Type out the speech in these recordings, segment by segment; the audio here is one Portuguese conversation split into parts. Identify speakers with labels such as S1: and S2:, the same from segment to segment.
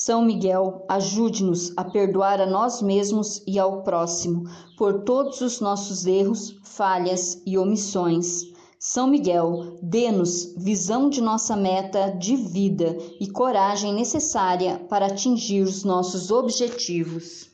S1: São Miguel, ajude-nos a perdoar a nós mesmos e ao próximo por todos os nossos erros, falhas e omissões. São Miguel, dê-nos visão de nossa meta de vida e coragem necessária para atingir os nossos objetivos.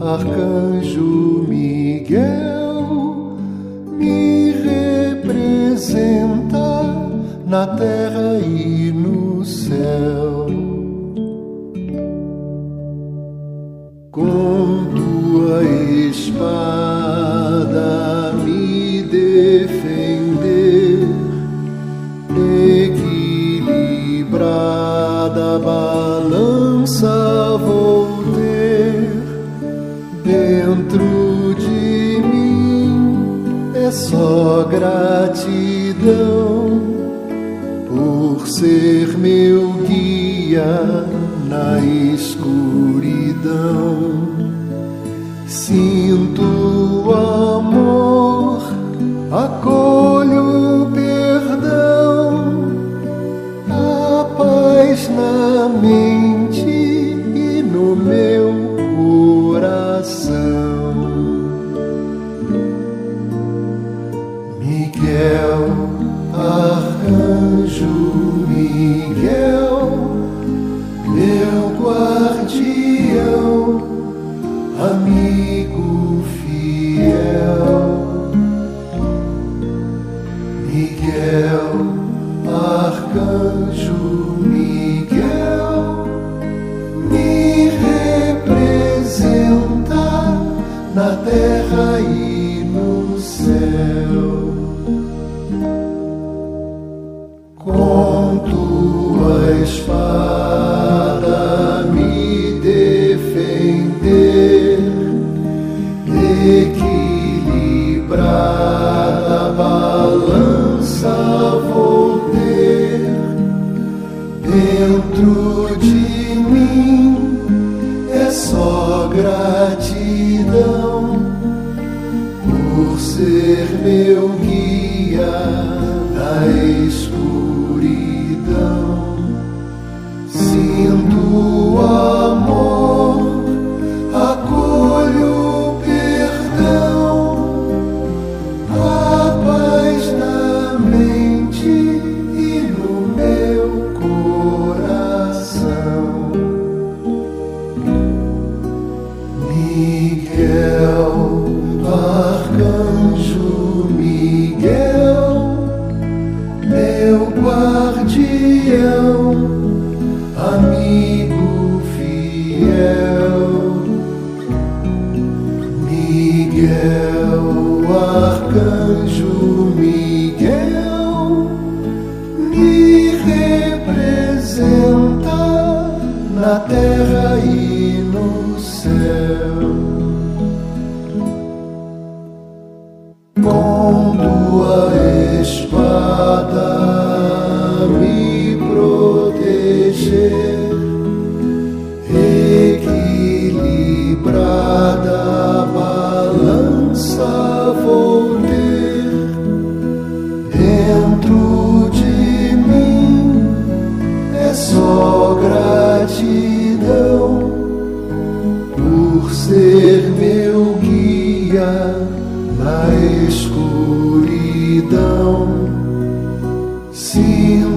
S2: Arcanjo Miguel me representa na terra e no céu. Com tua espada me defender, equilibrada. só gratidão por ser meu guia na escuridão. Sinto amor, a cor. verdade. céu com tua espada me proteger equilibrada. Se